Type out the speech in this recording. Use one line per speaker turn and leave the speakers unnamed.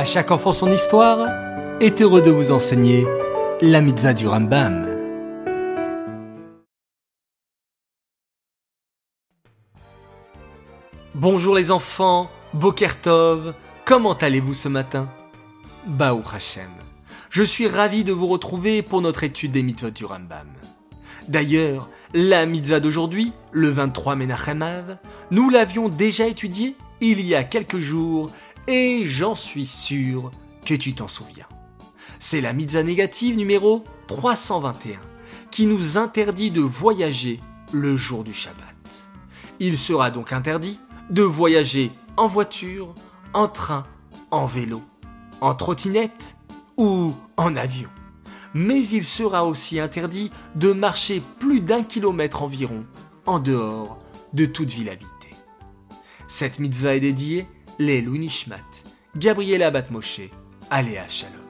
À chaque enfant son histoire est heureux de vous enseigner la mitzvah du Rambam. Bonjour les enfants, Bokertov, comment allez-vous ce matin? Baou Hashem, je suis ravi de vous retrouver pour notre étude des mitzvahs du Rambam. D'ailleurs, la mitzvah d'aujourd'hui, le 23 Menachem nous l'avions déjà étudiée il y a quelques jours et j'en suis sûr que tu t'en souviens. C'est la mitzvah négative numéro 321 qui nous interdit de voyager le jour du Shabbat. Il sera donc interdit de voyager en voiture, en train, en vélo, en trottinette ou en avion. Mais il sera aussi interdit de marcher plus d'un kilomètre environ en dehors de toute ville habitée. Cette mitzvah est dédiée les Nishmat, Gabriela Batmoshe, Aléa Shalom.